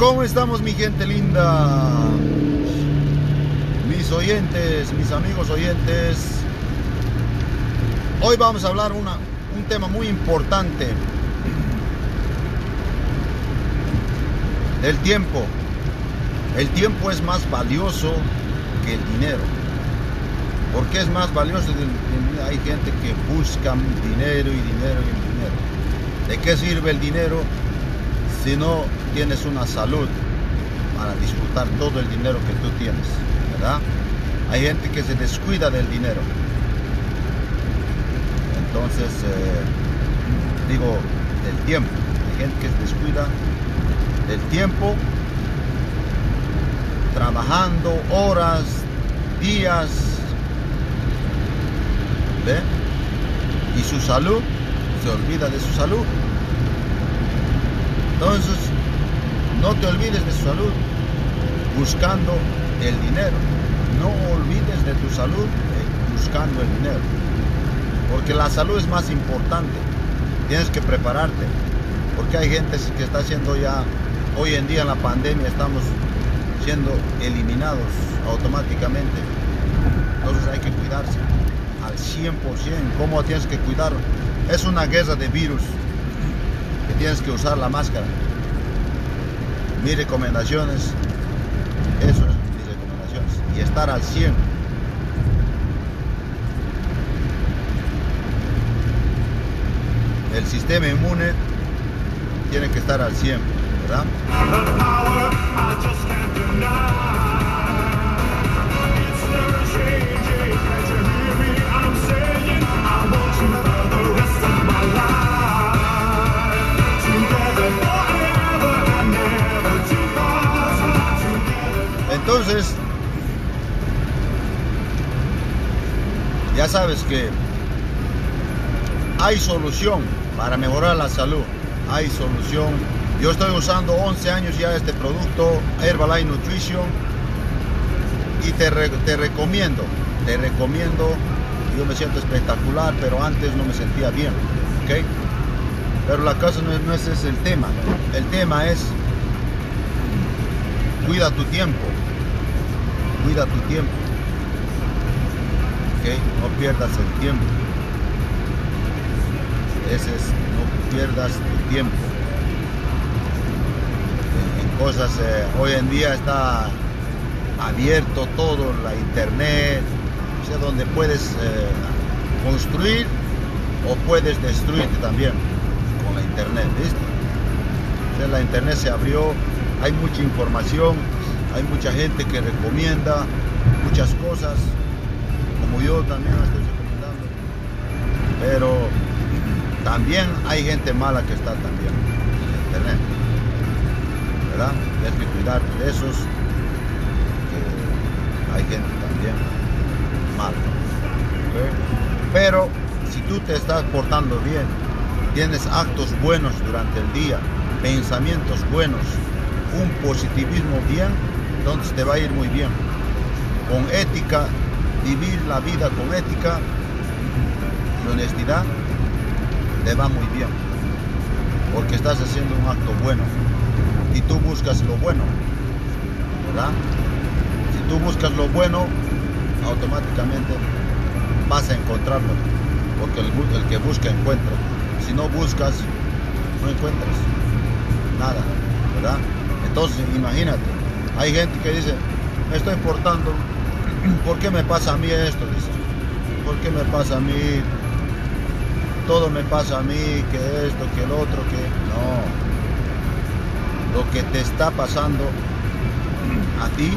¿Cómo estamos mi gente linda? Mis oyentes, mis amigos oyentes. Hoy vamos a hablar una, un tema muy importante. Del tiempo. El tiempo es más valioso que el dinero. ¿Por qué es más valioso? Hay gente que busca dinero y dinero y dinero. ¿De qué sirve el dinero si no tienes una salud para disfrutar todo el dinero que tú tienes? ¿Verdad? Hay gente que se descuida del dinero. Entonces, eh, digo, del tiempo. Hay gente que se descuida del tiempo, trabajando horas, días, y su salud, se olvida de su salud. Entonces, no te olvides de su salud buscando el dinero. No olvides de tu salud eh, buscando el dinero. Porque la salud es más importante. Tienes que prepararte. Porque hay gente que está siendo ya, hoy en día en la pandemia estamos siendo eliminados automáticamente. Entonces hay que cuidarse al 100%, cómo tienes que cuidar. Es una guerra de virus tienes que usar la máscara. Mis recomendaciones, eso es mis recomendaciones. Y estar al 100. El sistema inmune tiene que estar al 100, ¿verdad? Sabes que hay solución para mejorar la salud. Hay solución. Yo estoy usando 11 años ya este producto, Herbalife Nutrition, y te, te recomiendo, te recomiendo. Yo me siento espectacular, pero antes no me sentía bien, ¿ok? Pero la cosa no no ese es el tema. El tema es cuida tu tiempo cuida tu tiempo. ¿Okay? No pierdas el tiempo. Ese es, no pierdas tu tiempo. En, cosas, eh, hoy en día está abierto todo, la internet, o sea, donde puedes eh, construir o puedes destruirte también con la internet, ¿viste? la internet se abrió, hay mucha información, hay mucha gente que recomienda muchas cosas, como yo también estoy recomendando. Pero también hay gente mala que está también. ¿Verdad? Tienes que cuidar de esos, que hay gente también mala. Pero si tú te estás portando bien, tienes actos buenos durante el día, pensamientos buenos, un positivismo bien, entonces te va a ir muy bien. Con ética, vivir la vida con ética y honestidad, te va muy bien. Porque estás haciendo un acto bueno y tú buscas lo bueno, ¿verdad? Si tú buscas lo bueno, automáticamente vas a encontrarlo, porque el, que busca encuentra. Si no buscas, no encuentras nada, ¿verdad? Entonces, imagínate, hay gente que dice, me estoy portando, ¿por qué me pasa a mí esto? Dice, ¿por qué me pasa a mí? Todo me pasa a mí, que esto, que el otro, que... No. Lo que te está pasando a ti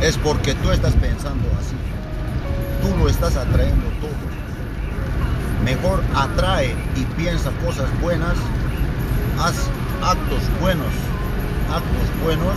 es porque tú estás pensando así. Tú lo estás atrayendo todo. Mejor atrae y piensa cosas buenas. Haz actos buenos actos buenos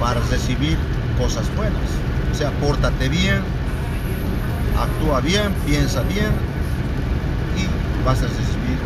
para recibir cosas buenas. O sea, pórtate bien, actúa bien, piensa bien y vas a recibir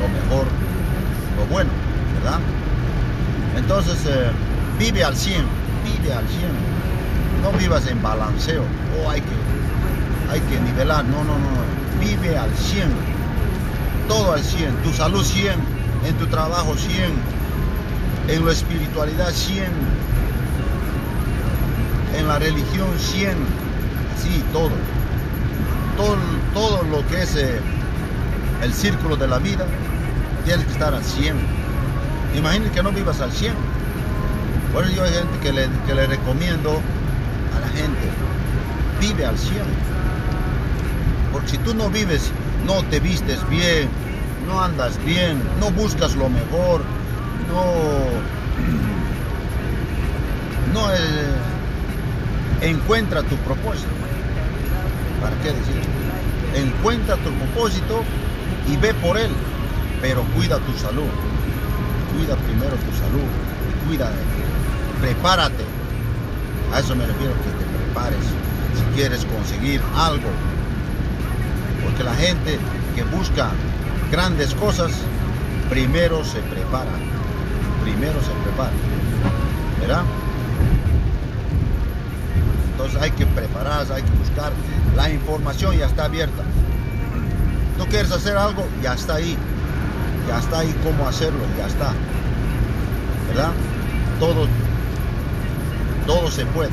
lo mejor, lo bueno, ¿verdad? Entonces, eh, vive al 100, vive al 100. No vivas en balanceo, o hay que, hay que nivelar, no, no, no, vive al 100, todo al 100, tu salud 100, En tu trabajo 100. En la espiritualidad 100. En la religión 100. Sí, todo. Todo, todo lo que es eh, el círculo de la vida, tienes que estar al 100. Imagínate que no vivas al 100. Por eso yo hay gente que le, que le recomiendo a la gente, vive al 100. Porque si tú no vives, no te vistes bien, no andas bien, no buscas lo mejor, no, no eh, encuentra tu propósito. ¿Para qué decir? Encuentra tu propósito y ve por él, pero cuida tu salud. Cuida primero tu salud, cuida, prepárate. A eso me refiero que te prepares si quieres conseguir algo. Porque la gente que busca grandes cosas, primero se prepara. Primero se prepara. ¿Verdad? Entonces hay que prepararse, hay que buscar. La información ya está abierta. Tú quieres hacer algo, ya está ahí. Ya está ahí cómo hacerlo, ya está. ¿Verdad? Todo, todo se puede.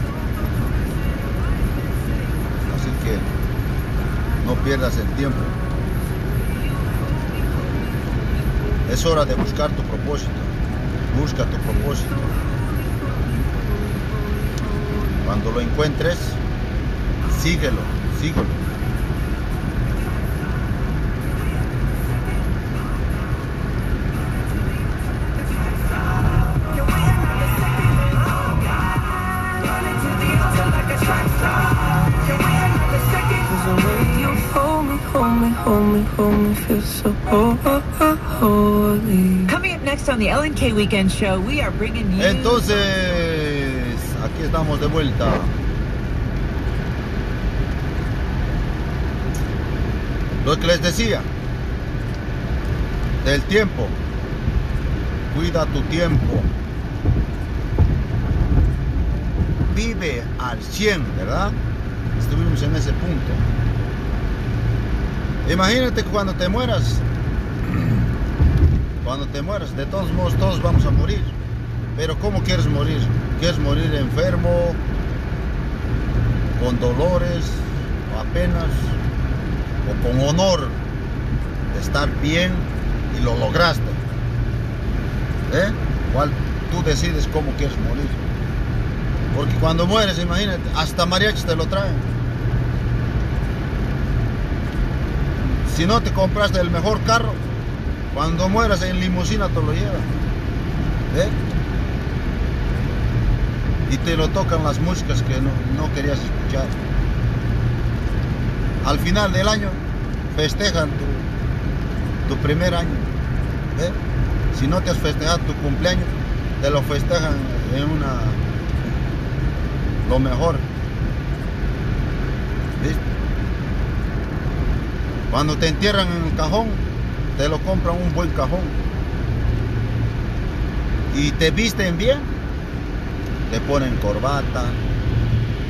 Así que no pierdas el tiempo. Es hora de buscar tu propósito. Busca tu propósito. Cuando lo encuentres, síguelo, síguelo. Next on the Ellen K Weekend Show, we are bringing you. Entonces, aquí estamos de vuelta. Lo que les decía, del tiempo. Cuida tu tiempo. Vive al 100, ¿verdad? Estuvimos en ese punto. Imagínate cuando te mueras, cuando te mueras, de todos modos todos vamos a morir. Pero ¿cómo quieres morir? ¿Quieres morir enfermo, con dolores, apenas, o con honor de estar bien y lo lograste? ¿Eh? ¿Cuál tú decides cómo quieres morir? Porque cuando mueres, imagínate, hasta mariachi te lo traen. Si no te compraste el mejor carro, cuando mueras en limusina te lo llevan. ¿Eh? Y te lo tocan las músicas que no, no querías escuchar. Al final del año festejan tu, tu primer año. ¿eh? Si no te has festejado tu cumpleaños, te lo festejan en una lo mejor. ¿Viste? Cuando te entierran en el cajón, te lo compran un buen cajón. Y te visten bien, te ponen corbata,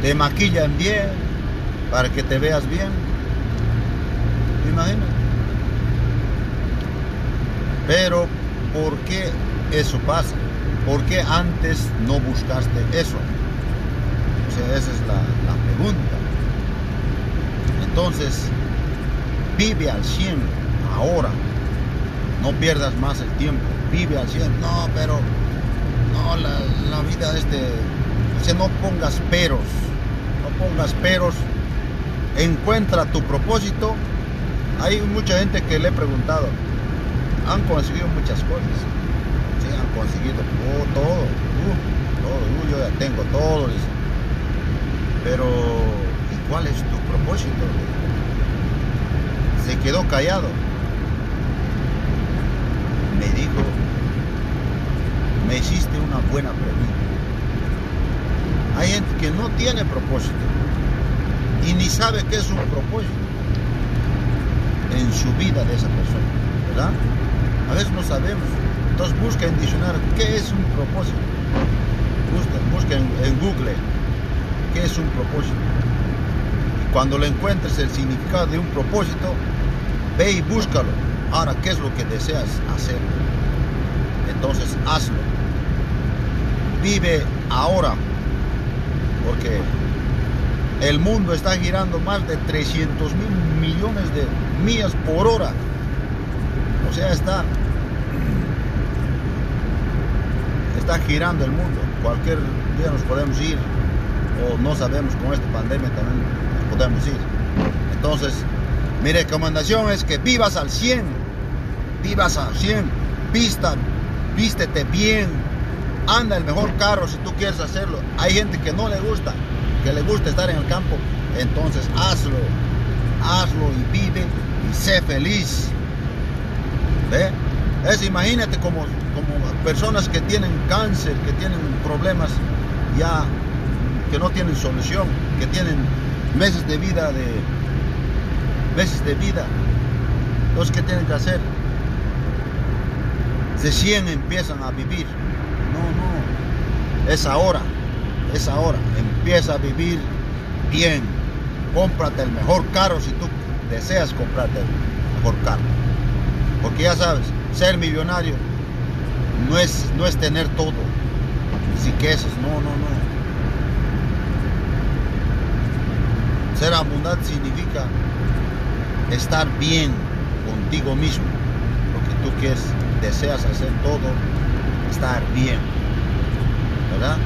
te maquillan bien para que te veas bien. Imagina. Pero, ¿por qué eso pasa? ¿Por qué antes no buscaste eso? Esa es la, la pregunta. Entonces, vive al 100 ahora. No pierdas más el tiempo. Vive al 100. No, pero no, la, la vida este. O sea, no pongas peros. No pongas peros. Encuentra tu propósito. Hay mucha gente que le he preguntado. Han conseguido muchas cosas. Sí, han conseguido oh, todo. Uh, todo. Uh, yo ya tengo todo. Dice. Pero, ¿y cuál es tu propósito? se quedó callado. Me dijo, me hiciste una buena pregunta. Hay gente que no tiene propósito y ni sabe qué es un propósito en su vida de esa persona, ¿verdad? A veces no sabemos. Entonces busca en diccionario qué es un propósito. Busca, busca en, en Google qué es un propósito. Y cuando le encuentres el significado de un propósito, Ve y búscalo. Ahora, ¿qué es lo que deseas hacer? Entonces hazlo. Vive ahora. Porque el mundo está girando más de 300 mil millones de millas por hora. O sea, está, está girando el mundo. Cualquier día nos podemos ir o no sabemos con esta pandemia también nos podemos ir. Entonces, mi recomendación es que vivas al 100, vivas al 100, vista, vístete bien, anda el mejor carro si tú quieres hacerlo. Hay gente que no le gusta, que le gusta estar en el campo, entonces hazlo, hazlo y vive y sé feliz. ¿Ve? Es imagínate como, como personas que tienen cáncer, que tienen problemas ya que no tienen solución, que tienen meses de vida de meses de vida. Entonces, ¿qué tienen que hacer? 100 empiezan a vivir. No, no. Es ahora. Es ahora. Empieza a vivir bien. Cómprate el mejor carro si tú deseas comprarte el mejor carro. Porque ya sabes, ser millonario no es, no es tener todo. Si quesos, no, no, no. Ser abundante significa estar bien contigo mismo. Lo que tú quieres, deseas hacer todo, estar bien. ¿Verdad?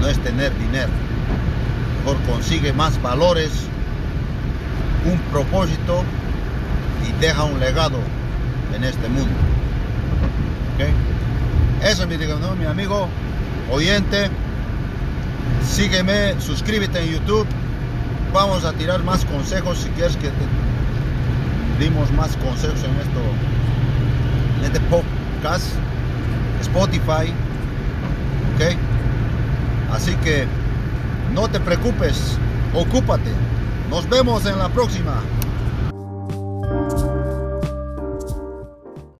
No es tener dinero. Mejor consigue más valores, un propósito y deja un legado en este mundo. ¿Okay? Eso es mi, mi amigo oyente. Sígueme, suscríbete en YouTube vamos a tirar más consejos si quieres que te dimos más consejos en esto en este podcast Spotify ok así que no te preocupes ocúpate. Nos vemos en la próxima